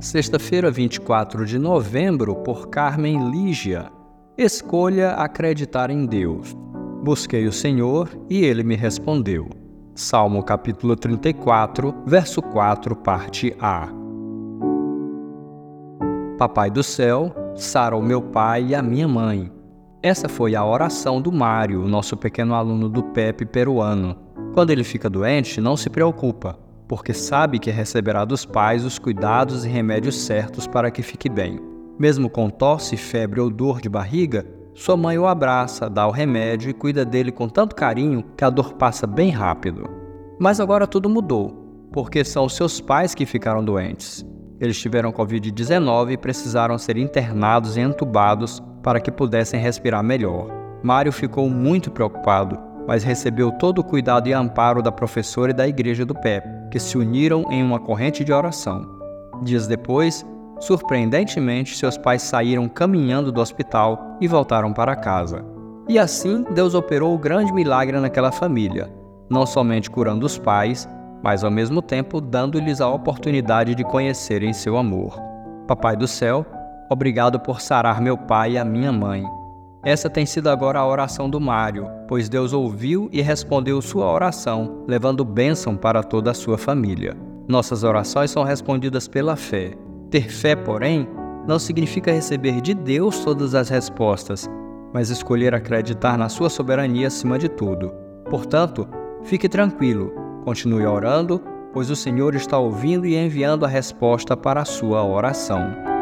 Sexta-feira, 24 de novembro, por Carmen Lígia. Escolha acreditar em Deus. Busquei o Senhor e ele me respondeu. Salmo capítulo 34, verso 4, parte A. Papai do céu, sara o meu pai e a minha mãe. Essa foi a oração do Mário, nosso pequeno aluno do PEP peruano. Quando ele fica doente, não se preocupa porque sabe que receberá dos pais os cuidados e remédios certos para que fique bem. Mesmo com tosse, febre ou dor de barriga, sua mãe o abraça, dá o remédio e cuida dele com tanto carinho que a dor passa bem rápido. Mas agora tudo mudou, porque são os seus pais que ficaram doentes. Eles tiveram Covid-19 e precisaram ser internados e entubados para que pudessem respirar melhor. Mário ficou muito preocupado, mas recebeu todo o cuidado e amparo da professora e da igreja do PEP que se uniram em uma corrente de oração. Dias depois, surpreendentemente, seus pais saíram caminhando do hospital e voltaram para casa. E assim, Deus operou o grande milagre naquela família, não somente curando os pais, mas ao mesmo tempo dando-lhes a oportunidade de conhecerem seu amor. Papai do céu, obrigado por sarar meu pai e a minha mãe. Essa tem sido agora a oração do Mário, pois Deus ouviu e respondeu sua oração, levando bênção para toda a sua família. Nossas orações são respondidas pela fé. Ter fé, porém, não significa receber de Deus todas as respostas, mas escolher acreditar na sua soberania acima de tudo. Portanto, fique tranquilo, continue orando, pois o Senhor está ouvindo e enviando a resposta para a sua oração.